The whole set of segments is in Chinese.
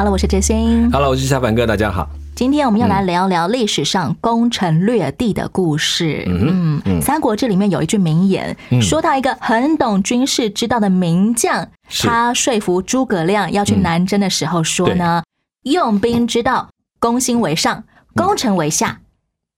Hello，我是哲欣。Hello，我是小凡哥，大家好。今天我们要来聊聊历史上攻城略地的故事。嗯嗯，《三国志》里面有一句名言，说到一个很懂军事之道的名将，他说服诸葛亮要去南征的时候说呢：“用兵之道，攻心为上，攻城为下，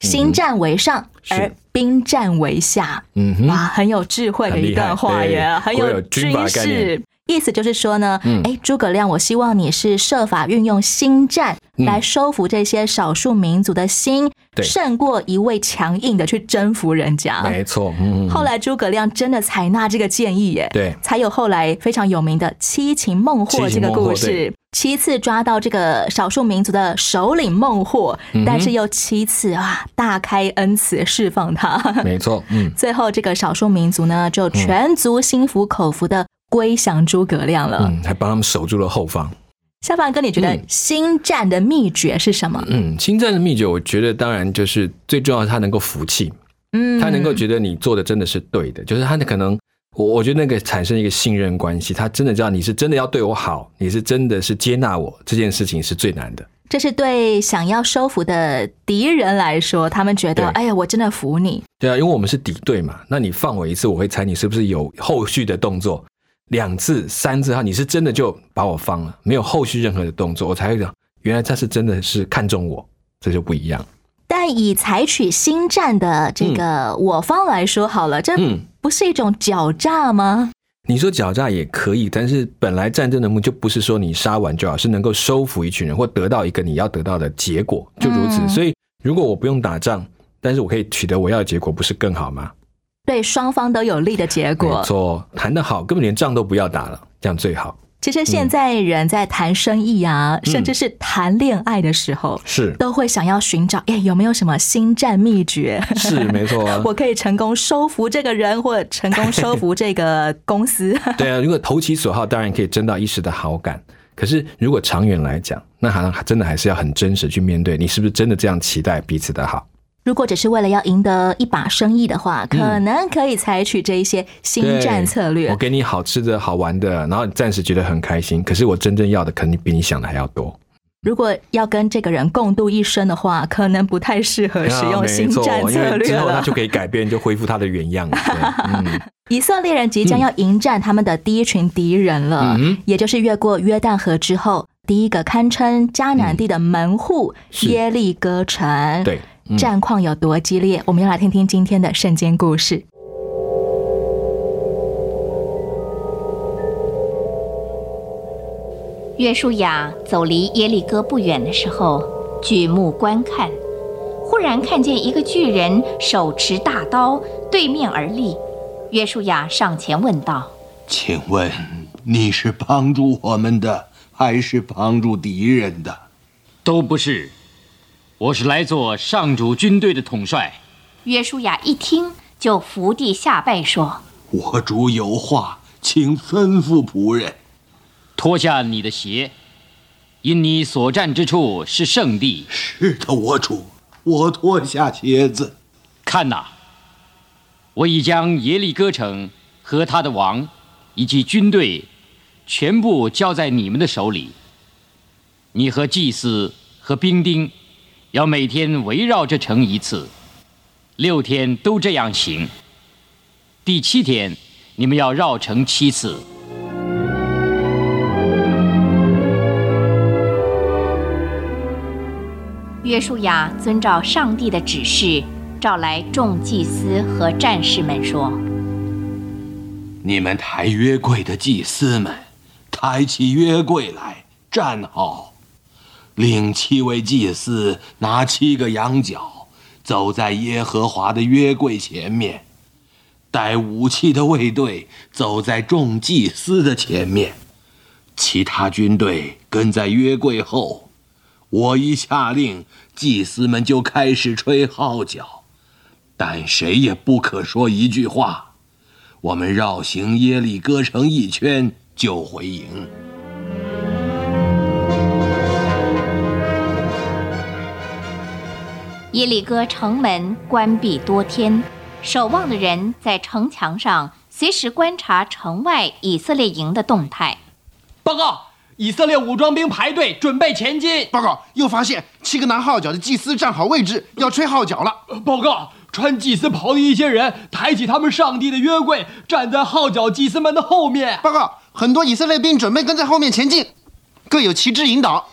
心战为上，而兵战为下。”嗯哼，哇，很有智慧的一段话耶，很有军事。意思就是说呢，嗯哎、诸葛亮，我希望你是设法运用心战嗯来收服这些少数民族的心，对胜过一味强硬的去征服人家。没错。嗯，后来诸葛亮真的采纳这个建议耶，对才有后来非常有名的七擒孟获这个故事。七次抓到这个少数民族的首领孟获，嗯但是又七次啊大开恩慈释放他。没错。嗯，最后，这个少数民族呢，就全族心服口服的归降诸葛亮了。嗯，还帮他们守住了后方。夏凡哥，你觉得嗯新战的秘诀是什么？嗯，新战的秘诀，我觉得当然就是最重要，他能够服气，嗯他能够觉得你做的真的是对的，就是他可能。我我觉得那个产生一个信任关系，他真的知道你是真的要对我好，你是真的是接纳我，这件事情是最难的。这是对想要收服的敌人来说，他们觉得，对哎呀，我真的服你。对啊，因为我们是敌对嘛，那你放我一次，我会猜你是不是有后续的动作，两次、三次哈，你是真的就把我放了，没有后续任何的动作，我才会讲，原来他是真的是看中我，这就不一样。但以采取新战的这个我方来说，好了，这嗯，不是一种狡诈吗？你说狡诈也可以，但是本来战争的目的就不是说你杀完就好，是能够收服一群人或得到一个你要得到的结果，就如此。嗯所以如果我不用打仗，但是我可以取得我要的结果，不是更好吗？对双方都有利的结没果。错，谈得好，根本连仗都不要打了，这样最好。其实现在人在谈生意啊，甚至是谈恋爱的时候，是都会想要寻找，哎，有没有什么新战秘诀？是没错啊。我可以成功收服这个人，或者成功收服这个公司。对啊，如果投其所好，当然可以争到一时的好感。可是如果长远来讲，那好像真的还是要很真实去面对，你是不是真的这样期待彼此的好？如果只是为了要赢得一把生意的话，可能可以采取这一些新战策略我。给你好吃的好玩的，然后你暂时觉得很开心，可是我真正要的肯定比你想的还要多。如果要跟这个人共度一生的话，可能不太适合使用新战策略之后他就。可以改变，就恢复他的原样了。嗯，以色列人即将要迎战他们的第一群敌人了，嗯也就是越过约旦河之后，第一个堪称迦南地的门户、是耶利哥城。对，嗯战况有多激烈？我们要来听听今天的圣经故事。约书亚走离耶利哥不远的时候，举目观看，忽然看见一个巨人手持大刀对面而立。约书亚上前问道请问你是帮助我们的，还是帮助敌人的？都不是，我是来做上主军队的统帅。：“约书亚一听，就伏地下拜说我主有话，请吩咐仆人。脱下你的鞋，因你所站之处是圣地。是的，我主，我脱下鞋子。看哪，我已将耶利哥城和他的王以及军队全部交在你们的手里。你和祭司和兵丁要每天围绕这城一次，六天都这样行。第七天，你们要绕城七次。约书亚遵照上帝的指示，召来众祭司和战士们说你们抬约柜的祭司们，抬起约柜来，站好。令七位祭司拿七个羊角，走在耶和华的约柜前面。带武器的卫队走在众祭司的前面，其他军队跟在约柜后。我一下令，祭司们就开始吹号角，但谁也不可说一句话。我们绕行耶利哥城一圈就回营。耶利哥城门关闭多天，守望的人在城墙上随时观察城外以色列营的动态。报告，以色列武装兵排队准备前进。报告，又发现七个拿号角的祭司站好位置，要吹号角了。报告，穿祭司袍的一些人抬起他们上帝的约柜，站在号角祭司们的后面。报告，很多以色列兵准备跟在后面前进，各有旗帜引导。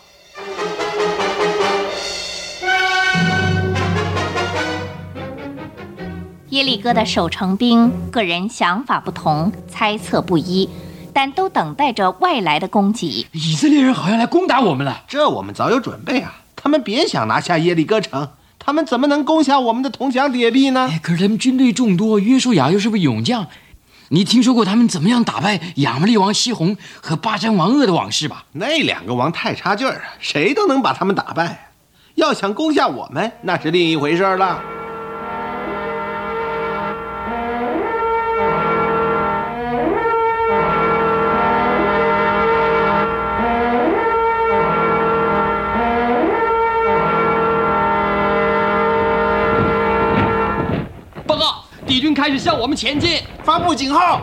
耶利哥的守城兵个人想法不同，猜测不一，但都等待着外来的攻击。以色列人好像来攻打我们了。这我们早有准备啊！他们别想拿下耶利哥城，他们怎么能攻下我们的铜墙铁壁呢？哎，可是他们军队众多，约书亚又是位勇将，你听说过他们怎么样打败亚摩利王西宏和巴山王鄂的往事吧？那两个王太差劲儿，谁都能把他们打败。要想攻下我们，那是另一回事了。开始向我们前进。发布警号！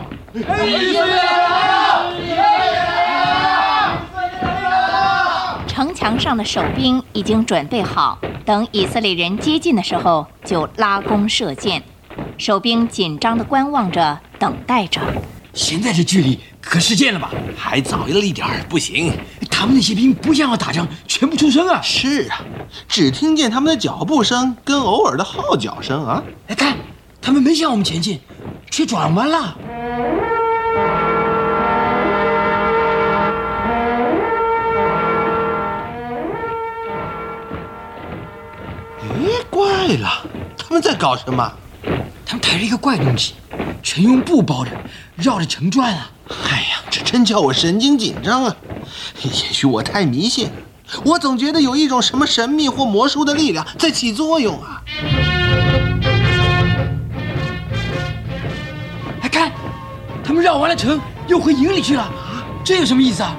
城墙上的守兵已经准备好，等以色列人接近的时候就拉弓射箭。守兵紧张地观望着，等待着。现在这距离可是箭了吧？还早了一点儿，不行。他们那些兵不像要打仗，全部出声啊！是啊，只听见他们的脚步声跟偶尔的号角声啊。哎，看，他们没向我们前进，却转弯了。咦，怪了，他们在搞什么？他们抬着一个怪东西，全用布包着，绕着城转啊！哎呀，这真叫我神经紧张啊！也许我太迷信，我总觉得有一种什么神秘或魔术的力量在起作用啊！他们绕完了城，又回营里去了。这有什么意思啊？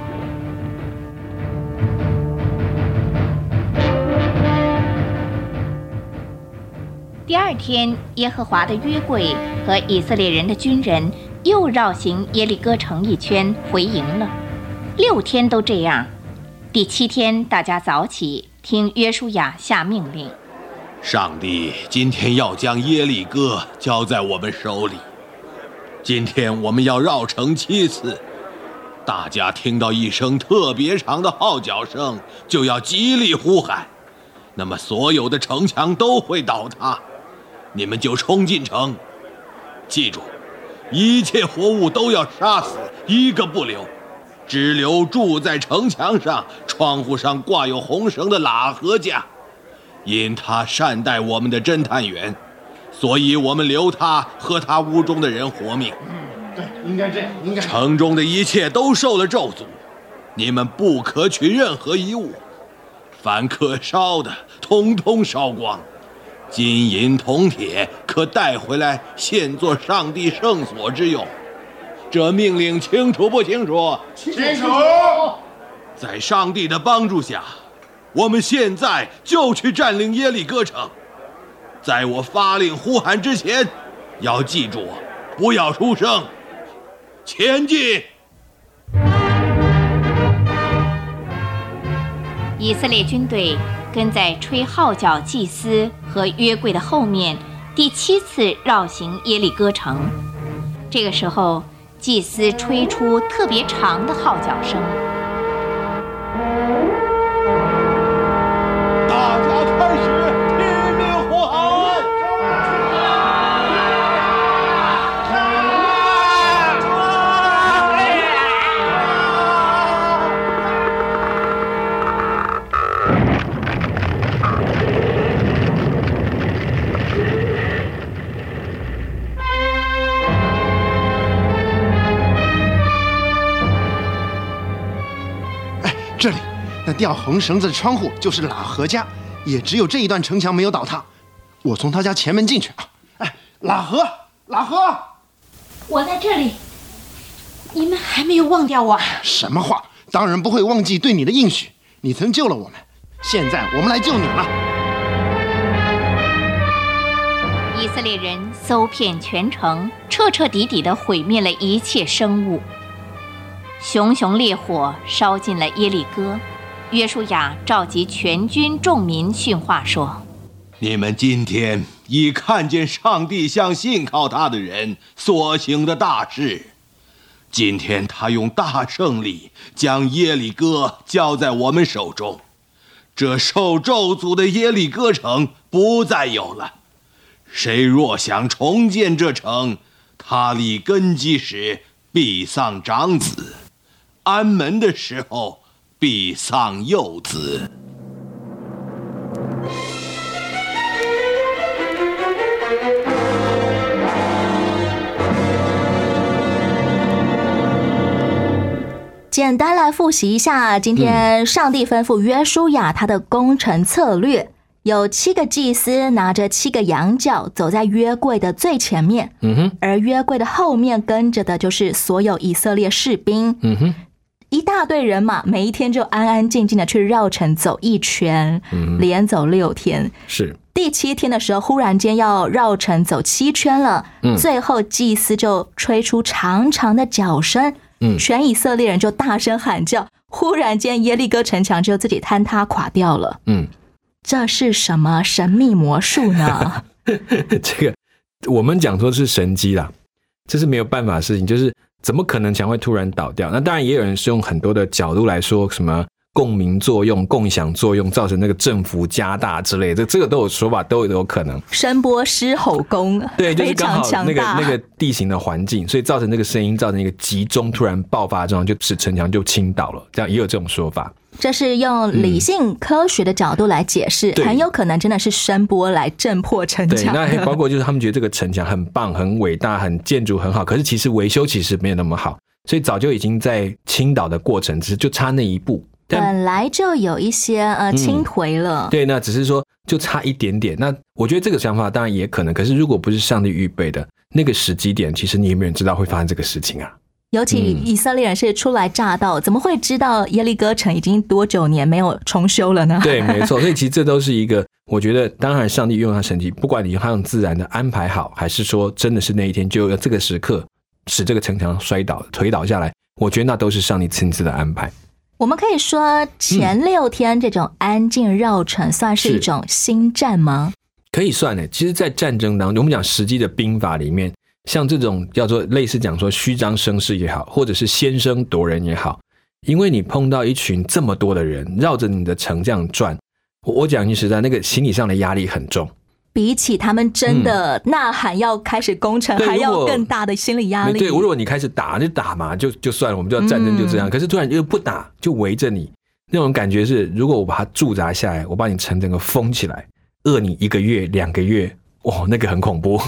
第二天，耶和华的约柜和以色列人的军人又绕行耶利哥城一圈，回营了。六天都这样。第七天，大家早起，听约书亚下命令。上帝今天要将耶利哥交在我们手里。今天我们要绕城七次，大家听到一声特别长的号角声，就要极力呼喊，那么所有的城墙都会倒塌，你们就冲进城。记住，一切活物都要杀死，一个不留，只留住在城墙上、窗户上挂有红绳的喇合家。因他善待我们的侦探员，所以我们留他和他屋中的人活命。嗯对，应该这样，应该。城中的一切都受了咒诅，你们不可取任何一物，凡可烧的，通通烧光。金银铜铁可带回来，献作上帝圣所之用。这命令清楚不清楚？清楚。在上帝的帮助下。我们现在就去占领耶利哥城，在我发令呼喊之前，要记住，不要出声，前进。以色列军队跟在吹号角祭司和约柜的后面，第七次绕行耶利哥城。这个时候，祭司吹出特别长的号角声。吊红绳子的窗户就是喇合家，也只有这一段城墙没有倒塌。我从他家前门进去啊！哎，喇合，喇合，我在这里，你们还没有忘掉我？什么话？当然不会忘记对你的应许。你曾救了我们，现在我们来救你了。以色列人搜遍全城，彻彻底底地毁灭了一切生物。熊熊烈火烧尽了耶利哥。约书亚召集全军众民训话说：“你们今天已看见上帝向信靠他的人所行的大事。今天他用大胜利将耶利哥交在我们手中，这受咒诅的耶利哥城不再有了。谁若想重建这城，他立根基时必丧长子，安门的时候。”必丧幼子。简单来复习一下，今天上帝吩咐约书亚他的工程策略，有七个祭司拿着七个羊角走在约柜的最前面，嗯哼，而约柜的后面跟着的就是所有以色列士兵，嗯哼。一大队人马，每一天就安安静静的去绕城走一圈，连走六天。是第七天的时候，忽然间要绕城走七圈了。嗯，最后祭司就吹出长长的脚声，嗯，全以色列人就大声喊叫。忽然间，耶利哥城墙就自己坍塌垮掉了。嗯，这是什么神秘魔术呢？这个我们讲说是神机啦，这是没有办法的事情，就是。怎么可能墙会突然倒掉？那当然也有人是用很多的角度来说，什么共鸣作用、共享作用造成那个振幅加大之类的，这这个都有说法，都有都有可能。声波狮吼功，对，就是 刚好那个那个地形的环境，所以造成那个声音，造成一个集中突然爆发状，就使城墙就倾倒了。这样也有这种说法。这是用理性科学的角度来解释，很有可能真的是声波来震破城墙。对，那 包括就是他们觉得这个城墙很棒、很伟大、很建筑很好，可是其实维修其实没有那么好，所以早就已经在倾倒的过程，只是就差那一步。本来就有一些呃倾颓了。对，那只是说就差一点点。那我觉得这个想法当然也可能，可是如果不是上帝预备的那个时机点，其实你有没有人知道会发生这个事情啊？尤其以色列人是初来乍到，怎么会知道耶利哥城已经多久年没有重修了呢？对，没错。所以其实这都是一个，我觉得当然上帝用他神迹，不管你用自然的安排好，还是说真的是那一天就要这个时刻使这个城墙摔倒、推倒下来，我觉得那都是上帝亲自的安排。我们可以说前六天这种安静绕城算是一种新战吗？可以算的。其实，在战争当中，我们讲实际的兵法里面。像这种叫做类似讲说虚张声势也好，或者是先声夺人也好，因为你碰到一群这么多的人绕着你的城这样转，我讲句实在，那个心理上的压力很重。比起他们真的呐喊要开始攻城，还要更大的心理压力。对，如果你开始打就打嘛，就就算了，我们就要战争就这样。可是突然又不打，就围着你，那种感觉是，如果我把它驻扎下来，我把你城整个封起来，饿你一个月、两个月，哇，那个很恐怖。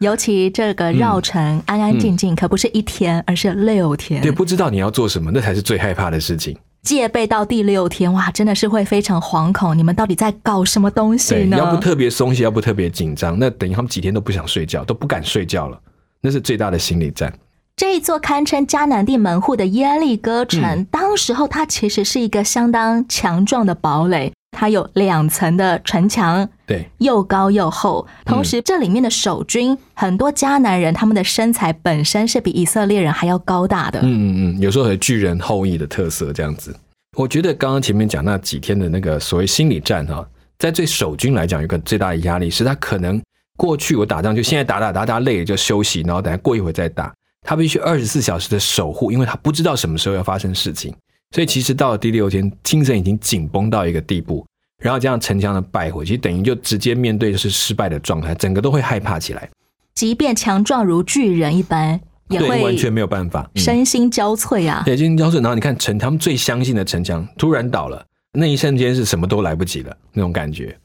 尤其这个绕城安安静静，可不是一天，而是六天。对，不知道你要做什么，那才是最害怕的事情。戒备到第六天，哇，真的是会非常惶恐。你们到底在搞什么东西呢？要不特别松懈，要不特别紧张，那等于他们几天都不想睡觉，都不敢睡觉了。那是最大的心理战。这一座堪称迦南地门户的耶利哥城，当时候它其实是一个相当强壮的堡垒。它有两层的城墙，对，又高又厚。同时，这里面的守军很多迦南人，他们的身材本身是比以色列人还要高大的。嗯嗯嗯，有时候有巨人后裔的特色这样子。我觉得刚刚前面讲那几天的那个所谓心理战哈，在对守军来讲，有个最大的压力是他可能过去我打仗就现在打打打打累了就休息，然后等下过一会再打。他必须二十四小时的守护，因为他不知道什么时候要发生事情。所以其实到了第六天，精神已经紧绷到一个地步，然后这样城墙的败火，其实等于就直接面对就是失败的状态，整个都会害怕起来。即便强壮如巨人一般，也会完全没有办法，身心交瘁啊！对，身心交瘁。然后你看城，他们最相信的城墙突然倒了，那一瞬间是什么都来不及了，那种感觉。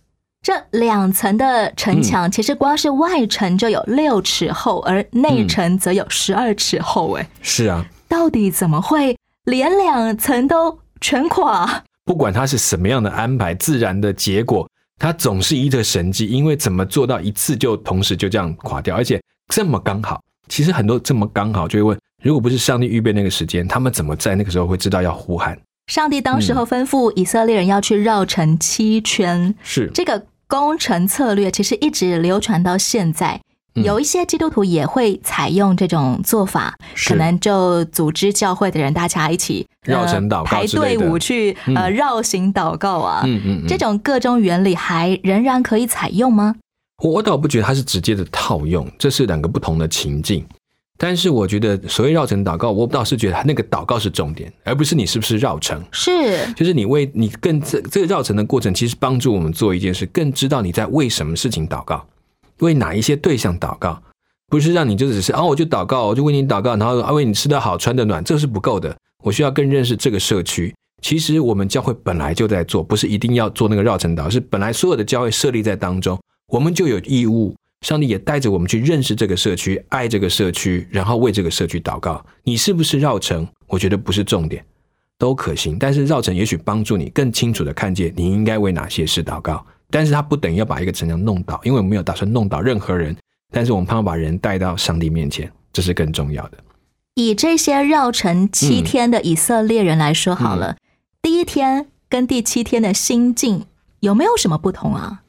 这两层的城墙，其实光是外城就有六尺厚，而内城则有十二尺厚。哎，是啊，到底怎么会？连两层都全垮，不管它是什么样的安排，自然的结果，它总是一个神迹。因为怎么做到一次就同时就这样垮掉，而且这么刚好？其实很多这么刚好就会问：如果不是上帝预备那个时间，他们怎么在那个时候会知道要呼喊？上帝当时候吩咐以色列人要去绕城七圈，是这个工程策略，其实一直流传到现在。有一些基督徒也会采用这种做法，可能就组织教会的人，大家一起绕城祷告，排队伍去呃绕行祷告啊。嗯嗯，这种各种原理还仍然可以采用吗？我倒不觉得它是直接的套用，这是两个不同的情境。但是我觉得所谓绕城祷告，我倒是觉得那个祷告是重点，而不是你是不是绕城。是，就是你为你更这这个绕城的过程，其实帮助我们做一件事，更知道你在为什么事情祷告。为哪一些对象祷告，不是让你就只是哦，我就祷告，我就为你祷告，然后啊为你吃得好穿得暖，这是不够的。我需要更认识这个社区。其实我们教会本来就在做，不是一定要做那个绕城祷，是本来所有的教会设立在当中，我们就有义务。上帝也带着我们去认识这个社区，爱这个社区，然后为这个社区祷告。你是不是绕城？我觉得不是重点，都可行。但是绕城也许帮助你更清楚的看见你应该为哪些事祷告。但是他不等于要把一个城墙弄倒，因为我们没有打算弄倒任何人。但是我们盼望把人带到上帝面前，这是更重要的。以这些绕城七天的以色列人来说，好了，第一天跟第七天的心境有没有什么不同啊？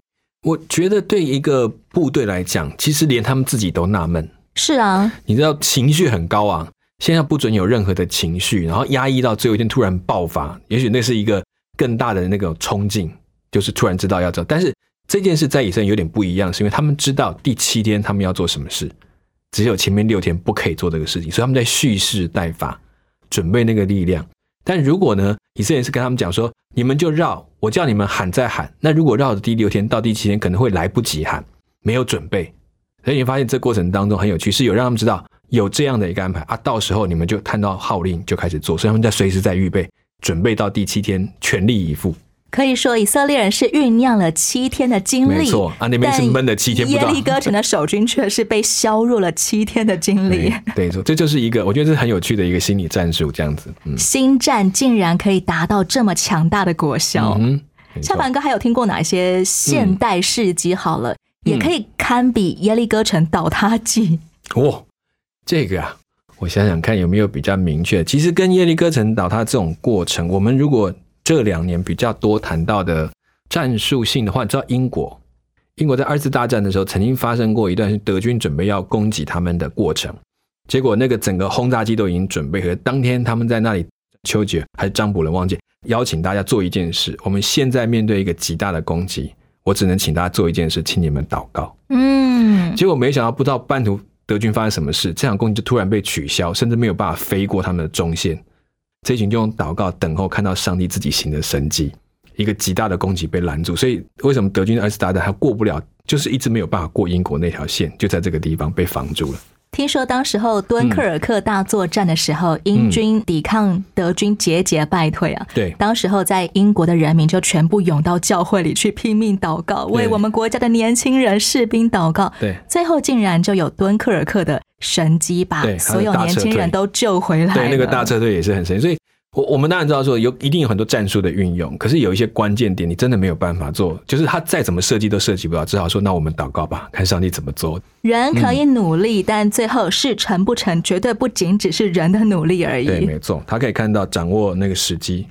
我觉得对一个部队来讲，其实连他们自己都纳闷。是啊，你知道情绪很高昂，现在不准有任何的情绪，然后压抑到最后一天突然爆发，也许那是一个更大的那个冲劲。就是突然知道要走，但是这件事在以色列有点不一样，是因为他们知道第七天他们要做什么事，只有前面六天不可以做这个事情，所以他们在蓄势待发，准备那个力量。但如果呢，以色列是跟他们讲说，你们就绕，我叫你们喊再喊。那如果绕的第六天到第七天可能会来不及喊，没有准备。所以你发现这过程当中很有趣，是有让他们知道有这样的一个安排啊，到时候你们就看到号令就开始做，所以他们在随时在预备，准备到第七天全力以赴。可以说，以色列人是酝酿了七天的精力，没错啊，那边是闷的七天，耶利哥城的守军却是被削弱了七天的精力。对，错，这就是一个我觉得这是很有趣的一个心理战术，这样子。嗯，新战竟然可以达到这么强大的果效。嗯，夏凡哥还有听过哪些现代事迹？好了，也可以堪比耶利哥城倒塌记。哦，这个啊，我想想看有没有比较明确。其实跟耶利哥城倒塌这种过程，我们如果这两年比较多谈到的战术性的话，你知道英国，英国在二次大战的时候曾经发生过一段是德军准备要攻击他们的过程，结果那个整个轰炸机都已经准备，和当天他们在那里，丘吉尔还是张伯伦忘记邀请大家做一件事，我们现在面对一个极大的攻击，我只能请大家做一件事，请你们祷告。嗯，结果没想到不知道半途德军发生什么事，这场攻击就突然被取消，甚至没有办法飞过他们的中线。这群就用祷告等候看到上帝自己行的神迹，一个极大的攻击被拦住。所以为什么德军的二次大战他过不了，就是一直没有办法过英国那条线，就在这个地方被防住了。听说当时候敦刻尔克大作战的时候，英军抵抗德军节节败退啊。对，当时候在英国的人民就全部涌到教会里去拼命祷告，为我们国家的年轻人士兵祷告。对，最后竟然就有敦刻尔克的。神机把所有年轻人都救回来。对，那个大撤退也是很神。所以，我我们当然知道说有一定有很多战术的运用，可是有一些关键点你真的没有办法做，就是他再怎么设计都设计不到，只好说那我们祷告吧，看上帝怎么做。人可以努力，但最后事成不成，绝对不仅只是人的努力而已。对，没错，他可以看到掌握那个时机。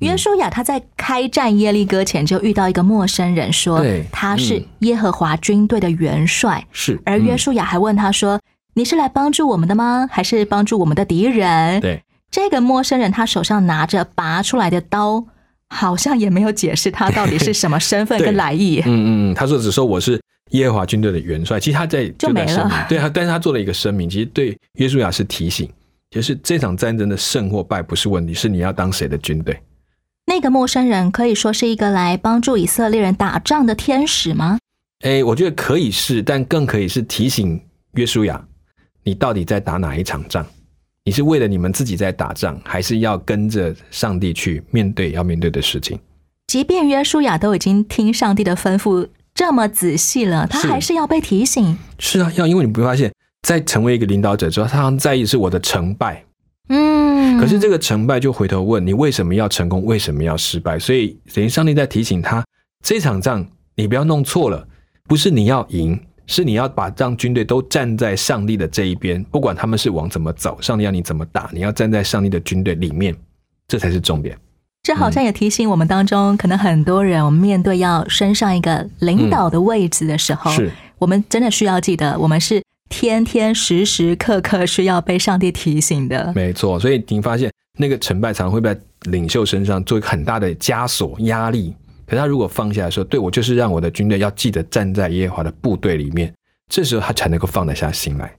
约书亚他在开战耶利哥前就遇到一个陌生人，说他是耶和华军队的元帅。是，而约书亚还问他说。你是来帮助我们的吗？还是帮助我们的敌人？对，这个陌生人他手上拿着拔出来的刀，好像也没有解释他到底是什么身份跟来意。嗯嗯嗯，他说只说我是耶和华军队的元帅。其实他在就没了。对啊，但是他做了一个声明，其实对约书亚是提醒，就是这场战争的胜或败不是问题，是你要当谁的军队。那个陌生人可以说是一个来帮助以色列人打仗的天使吗？哎，我觉得可以是，但更可以是提醒约书亚。你到底在打哪一场仗？你是为了你们自己在打仗，还是要跟着上帝去面对要面对的事情？即便约书亚都已经听上帝的吩咐这么仔细了，他还是要被提醒。是啊，要因为你不会发现，在成为一个领导者之后，他常在意是我的成败。嗯，嗯可是这个成败就回头问你为什么要成功，为什么要失败？所以等于上帝在提醒他，这场仗你不要弄错了，不是你要赢，是你要把让军队都站在上帝的这一边，不管他们是往怎么走，上帝要你怎么打，你要站在上帝的军队里面，这才是重点。这好像也提醒我们当中，可能很多人，我们面对要升上一个领导的位置的时候，是我们真的需要记得，我们是天天时时刻刻需要被上帝提醒的。没错，所以你发现那个成败常常会在领袖身上做一个很大的枷锁压力。可是他如果放下来说，对我就是让我的军队要记得站在耶和华的部队里面，这时候他才能够放得下心来。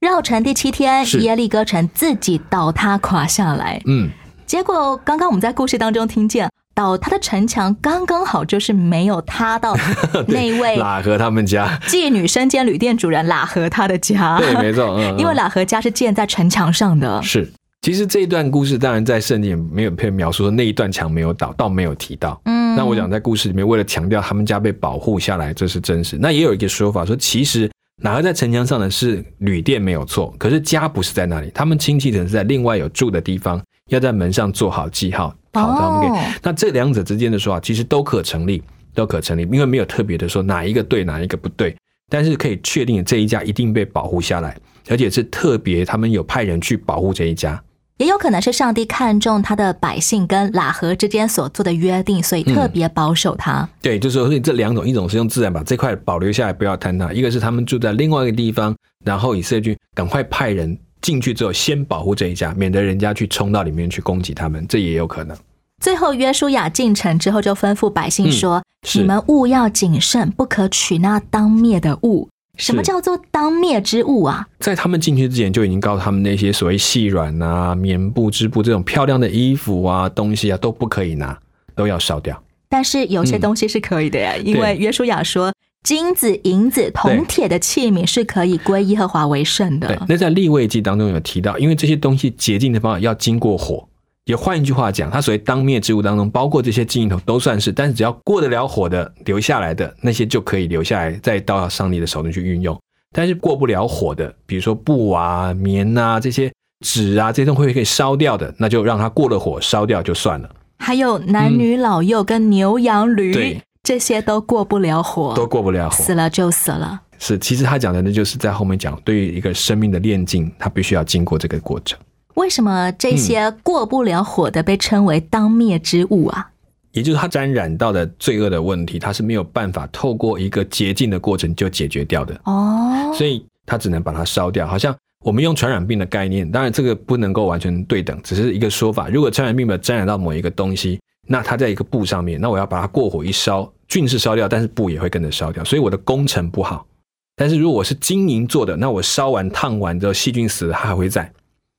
绕城第七天，是耶利哥城自己倒塌垮下来。嗯，结果刚刚我们在故事当中听见，倒塌的城墙刚刚好就是没有塌到 那位喇和他们家，妓女身兼旅店主人喇和他的家。对，没错，因为喇和家是建在城墙上的。是。其实这一段故事，当然在圣经也没有被描述说那一段墙没有倒，倒没有提到。嗯那我讲在故事里面，为了强调他们家被保护下来，这是真实。那也有一个说法说，其实哪个在城墙上的是旅店没有错，可是家不是在那里，他们亲戚可能是在另外有住的地方，要在门上做好记号，好他们给。哦那这两者之间的说法，其实都可成立，都可成立，因为没有特别的说哪一个对，哪一个不对，但是可以确定这一家一定被保护下来，而且是特别他们有派人去保护这一家。也有可能是上帝看重他的百姓跟喇合之间所做的约定，所以特别保守他。对，就是说这两种，一种是用自然把这块保留下来，不要坍塌；一个是他们住在另外一个地方，然后以色列军赶快派人进去之后，先保护这一家，免得人家去冲到里面去攻击他们，这也有可能。最后，约书亚进城之后，就吩咐百姓说：“是你们务要谨慎，不可取那当灭的物。”什么叫做当灭之物啊？在他们进去之前，就已经告诉他们那些所谓细软啊、棉布、织布这种漂亮的衣服啊、东西啊，都不可以拿，都要烧掉。但是有些东西是可以的呀，因为约书亚说，金子、银子、铜铁的器皿是可以归耶和华为圣对的，。那在立位记当中有提到，因为这些东西洁净的方法要经过火。也换一句话讲，它所谓当灭之物当中，包括这些金银头都算是，但是只要过得了火的留下来的那些就可以留下来，再到上帝的手中去运用。但是过不了火的，比如说布啊、棉啊这些纸啊这些东西可以烧掉的，那就让它过了火烧掉就算了，还有男女老幼跟牛羊驴对，这些都过不了火，都过不了火。死了就死了。是，其实他讲的那，就是在后面讲，对于一个生命的炼净，他必须要经过这个过程。为什么这些过不了火的被称为当灭之物啊？也就是它沾染到的罪恶的问题，它是没有办法透过一个洁净的过程就解决掉的，哦，所以它只能把它烧掉。好像我们用传染病的概念，当然这个不能够完全对等，只是一个说法。如果传染病没有沾染到某一个东西，那它在一个布上面，那我要把它过火一烧，菌是烧掉，但是布也会跟着烧掉，所以我的工程不好。但是如果我是金银做的，那我烧完烫完之后，细菌死了，它还会在。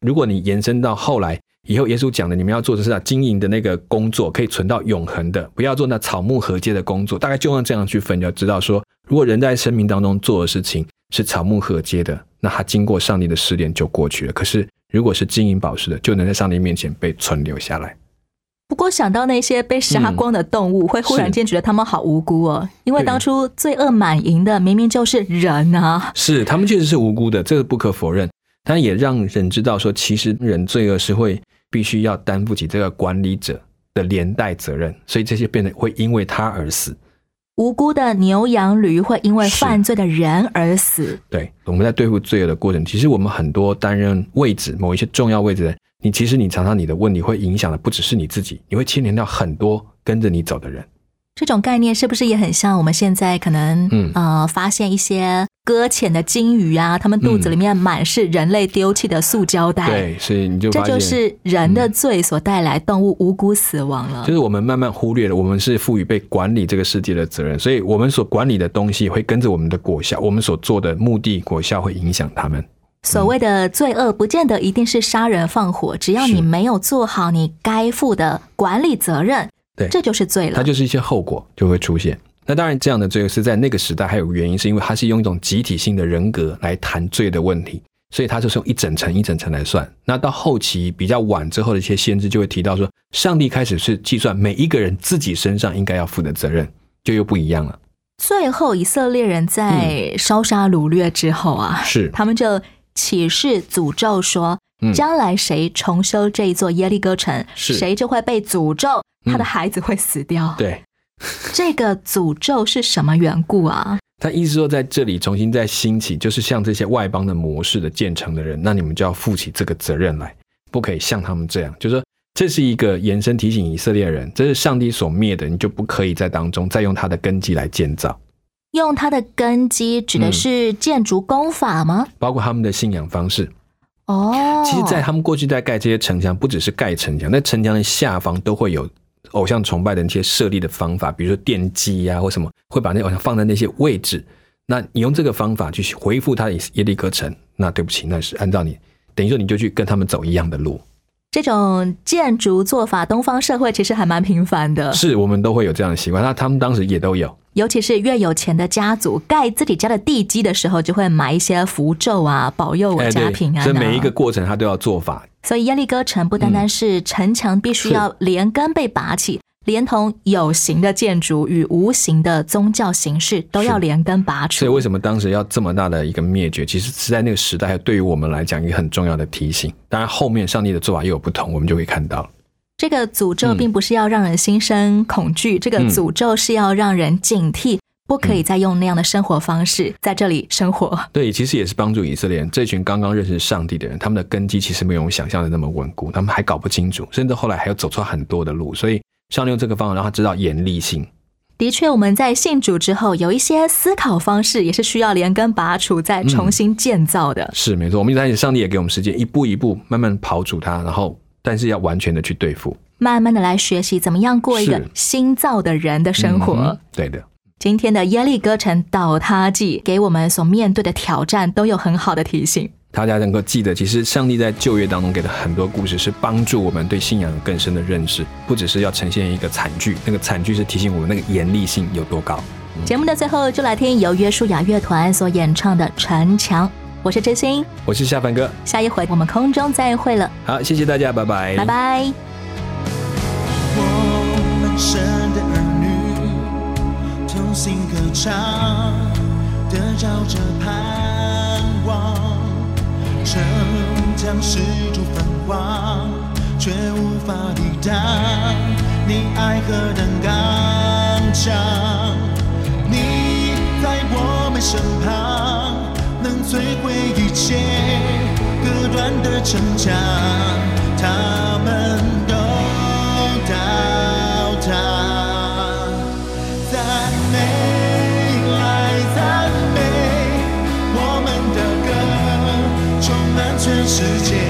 如果你延伸到后来，以后耶稣讲的，你们要做的是啊，经营的那个工作可以存到永恒的，不要做那草木合接的工作。大概就用这样去分，就知道说，如果人在生命当中做的事情是草木合接的，那他经过上帝的试炼就过去了。可是如果是金银宝石的，就能在上帝面前被存留下来。不过想到那些被杀光的动物，会忽然间觉得他们好无辜哦，因为当初罪恶满盈的明明就是人啊。是，他们确实是无辜的，这个不可否认。但也让人知道说，其实人罪恶是会必须要担负起这个管理者的连带责任，所以这些变得会因为他而死。无辜的牛羊驴会因为犯罪的人而死。对，我们在对付罪恶的过程，其实我们很多担任位置某一些重要位置的人，你其实你常常你的问题会影响的不只是你自己，你会牵连到很多跟着你走的人。这种概念是不是也很像我们现在可能、嗯呃发现一些搁浅的鲸鱼啊，它们肚子里面满是人类丢弃的塑胶袋，对，所以你就这，就是人的罪所带来动物无辜死亡了。就是我们慢慢忽略了，我们是赋予被管理这个世界的责任，所以我们所管理的东西会跟着我们的果效，我们所做的目的果效会影响他们。所谓的罪恶，不见得一定是杀人放火，只要你没有做好你该负的管理责任，对这就是罪了它。就是一些后果就会出现。那当然，这样的罪是在那个时代还有原因，是因为它是用一种集体性的人格来谈罪的问题，所以它就是用一整层一整层来算。那到后期比较晚之后的一些先知就会提到说，上帝开始是计算每一个人自己身上应该要负的责任，就又不一样了。最后，以色列人在烧杀掳掠之后啊，是他们就起誓诅咒说：嗯将来谁重修这一座耶利哥城，谁就会被诅咒，他的嗯孩子会死掉。对，这个诅咒是什么缘故啊？他意思说在这里重新再兴起，就是像这些外邦的模式的建成的人，那你们就要负起这个责任来，不可以像他们这样，就是说这是一个延伸提醒以色列人，这是上帝所灭的，你就不可以在当中再用他的根基来建造，用他的根基指的是建筑工法吗？包括他们的信仰方式。哦，其实，在他们过去在盖这些城墙，不只是盖城墙，那城墙的下方都会有偶像崇拜的那些设立的方法，比如说奠基呀、或什么，会把那偶像放在那些位置。那你用这个方法去回复他的耶利哥城，那对不起，那是按照你等于说你就去跟他们走一样的路。这种建筑做法，东方社会其实还蛮频繁的，是我们都会有这样的习惯，那他们当时也都有。尤其是越有钱的家族，盖自己家的地基的时候，就会买一些符咒啊，保佑我家平安、啊所以每一个过程他都要做法。所以耶利哥城不单单是城墙必须要连根被拔起，连同有形的建筑与无形的宗教形式都要连根拔除。所以为什么当时要这么大的一个灭绝？其实是在那个时代，对于我们来讲一个很重要的提醒。当然后面上帝的做法又有不同，我们就会看到。这个诅咒嗯并不是要让人心生恐惧，这个诅咒是要让人警惕，不可以再用那样的生活方式在这里生活。对，其实也是帮助以色列人这群刚刚认识上帝的人，他们的根基其实没有我们想象的那么稳固，他们还搞不清楚，甚至后来还要走错很多的路。所以上帝用这个方法让他知道严厉性。的确，我们在信主之后，有一些思考方式也是需要连根拔除，再重新建造的。是没错，我们一开始上帝也给我们时间，一步一步慢慢刨除它，然后但是要完全的去对付慢慢的来学习怎么样过一个新造的人的生活。嗯对的，今天的耶利哥城倒塌记给我们所面对的挑战都有很好的提醒。大家能够记得，其实上帝在旧约当中给的很多故事，是帮助我们对信仰有更深的认识，不只是要呈现一个惨剧，那个惨剧是提醒我们那个严厉性有多高。节目的最后，就来听由约书亚乐团所演唱的《城墙》。我是真心，我是下凡哥，下一回我们空中再会了，好，谢谢大家，拜拜，拜拜。我们神的儿女，同心歌唱，得着这盼望。城墙四处繁华，却无法抵挡你爱何等刚强。你在我们身旁，能摧毁一切隔断的城墙，他们世界。